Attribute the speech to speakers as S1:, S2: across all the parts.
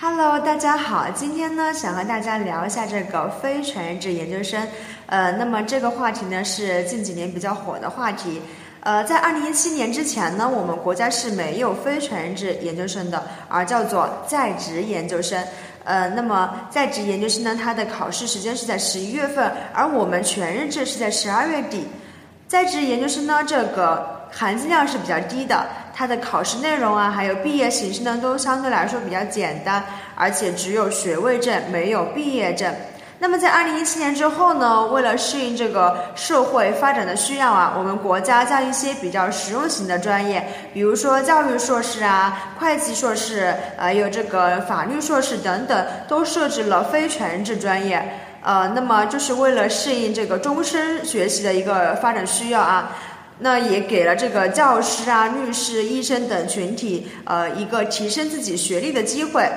S1: Hello，大家好，今天呢想和大家聊一下这个非全日制研究生，呃，那么这个话题呢是近几年比较火的话题，呃，在二零一七年之前呢，我们国家是没有非全日制研究生的，而叫做在职研究生，呃，那么在职研究生呢，它的考试时间是在十一月份，而我们全日制是在十二月底，在职研究生呢，这个。含金量是比较低的，它的考试内容啊，还有毕业形式呢，都相对来说比较简单，而且只有学位证，没有毕业证。那么在二零一七年之后呢，为了适应这个社会发展的需要啊，我们国家将一些比较实用型的专业，比如说教育硕士啊、会计硕士，还有这个法律硕士等等，都设置了非全日制专业。呃，那么就是为了适应这个终身学习的一个发展需要啊。那也给了这个教师啊、律师、医生等群体，呃，一个提升自己学历的机会。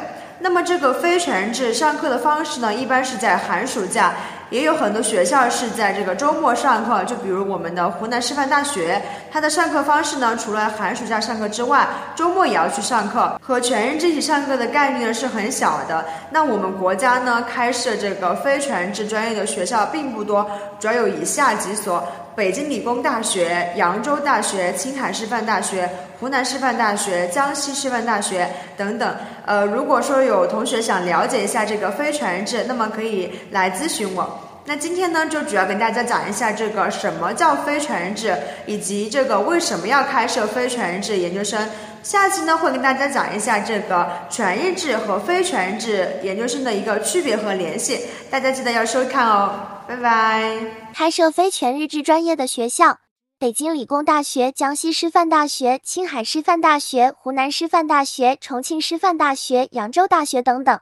S1: 那么这个非全日制上课的方式呢，一般是在寒暑假，也有很多学校是在这个周末上课。就比如我们的湖南师范大学，它的上课方式呢，除了寒暑假上课之外，周末也要去上课，和全日制一起上课的概率呢是很小的。那我们国家呢，开设这个非全日制专业的学校并不多，主要有以下几所。北京理工大学、扬州大学、青海师范大学、湖南师范大学、江西师范大学等等。呃，如果说有同学想了解一下这个非全日制，那么可以来咨询我。那今天呢，就主要跟大家讲一下这个什么叫非全日制，以及这个为什么要开设非全日制研究生。下期呢，会跟大家讲一下这个全日制和非全日制研究生的一个区别和联系。大家记得要收看哦。拜拜。
S2: 开设非全日制专业的学校：北京理工大学、江西师范大学、青海师范大学、湖南师范大学、重庆师范大学、扬州大学等等。